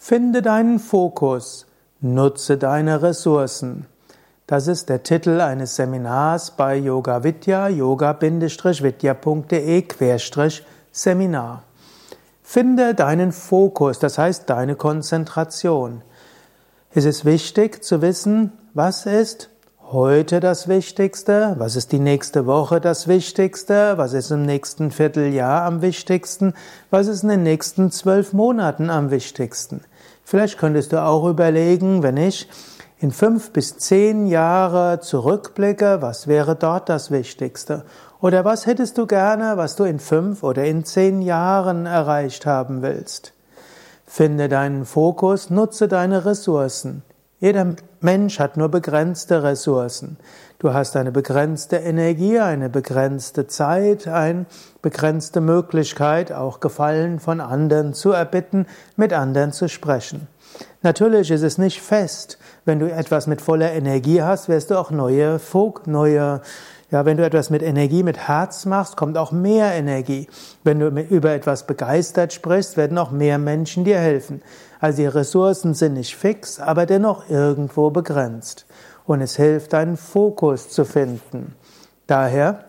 Finde deinen Fokus, nutze deine Ressourcen. Das ist der Titel eines Seminars bei Yoga Vidya, yoga-vidya.de-seminar. Finde deinen Fokus, das heißt deine Konzentration. Es ist wichtig zu wissen, was ist heute das Wichtigste? Was ist die nächste Woche das Wichtigste? Was ist im nächsten Vierteljahr am wichtigsten? Was ist in den nächsten zwölf Monaten am wichtigsten? Vielleicht könntest du auch überlegen, wenn ich in fünf bis zehn Jahre zurückblicke, was wäre dort das Wichtigste? Oder was hättest du gerne, was du in fünf oder in zehn Jahren erreicht haben willst? Finde deinen Fokus, nutze deine Ressourcen. Jeder Mensch hat nur begrenzte Ressourcen. Du hast eine begrenzte Energie, eine begrenzte Zeit, eine begrenzte Möglichkeit, auch Gefallen von anderen zu erbitten, mit anderen zu sprechen. Natürlich ist es nicht fest. Wenn du etwas mit voller Energie hast, wirst du auch neue Fog, neue ja, wenn du etwas mit Energie, mit Herz machst, kommt auch mehr Energie. Wenn du über etwas begeistert sprichst, werden auch mehr Menschen dir helfen. Also die Ressourcen sind nicht fix, aber dennoch irgendwo begrenzt. Und es hilft, einen Fokus zu finden. Daher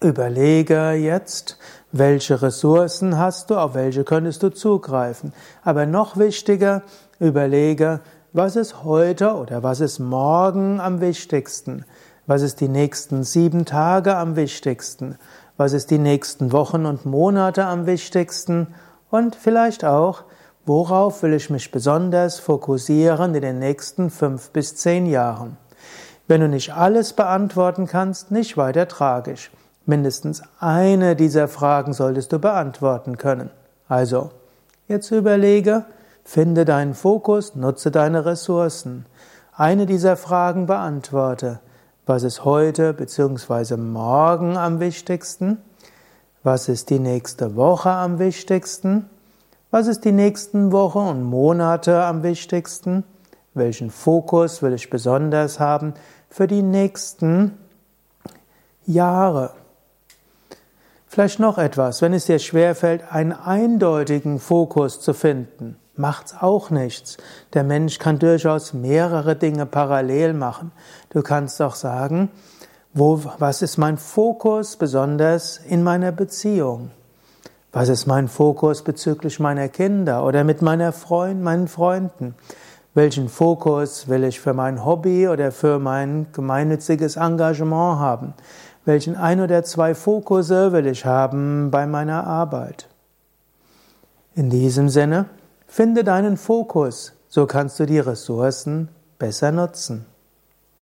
überlege jetzt, welche Ressourcen hast du, auf welche könntest du zugreifen. Aber noch wichtiger, überlege, was ist heute oder was ist morgen am wichtigsten. Was ist die nächsten sieben Tage am wichtigsten? Was ist die nächsten Wochen und Monate am wichtigsten? Und vielleicht auch, worauf will ich mich besonders fokussieren in den nächsten fünf bis zehn Jahren? Wenn du nicht alles beantworten kannst, nicht weiter tragisch. Mindestens eine dieser Fragen solltest du beantworten können. Also, jetzt überlege, finde deinen Fokus, nutze deine Ressourcen. Eine dieser Fragen beantworte. Was ist heute bzw. morgen am wichtigsten? Was ist die nächste Woche am wichtigsten? Was ist die nächsten Wochen und Monate am wichtigsten? Welchen Fokus will ich besonders haben für die nächsten Jahre? Vielleicht noch etwas, wenn es dir schwerfällt, einen eindeutigen Fokus zu finden macht's auch nichts. Der Mensch kann durchaus mehrere Dinge parallel machen. Du kannst auch sagen, wo, was ist mein Fokus besonders in meiner Beziehung? Was ist mein Fokus bezüglich meiner Kinder oder mit meiner Freund, meinen Freunden? Welchen Fokus will ich für mein Hobby oder für mein gemeinnütziges Engagement haben? Welchen ein oder zwei Fokusse will ich haben bei meiner Arbeit? In diesem Sinne, Finde deinen Fokus, so kannst du die Ressourcen besser nutzen.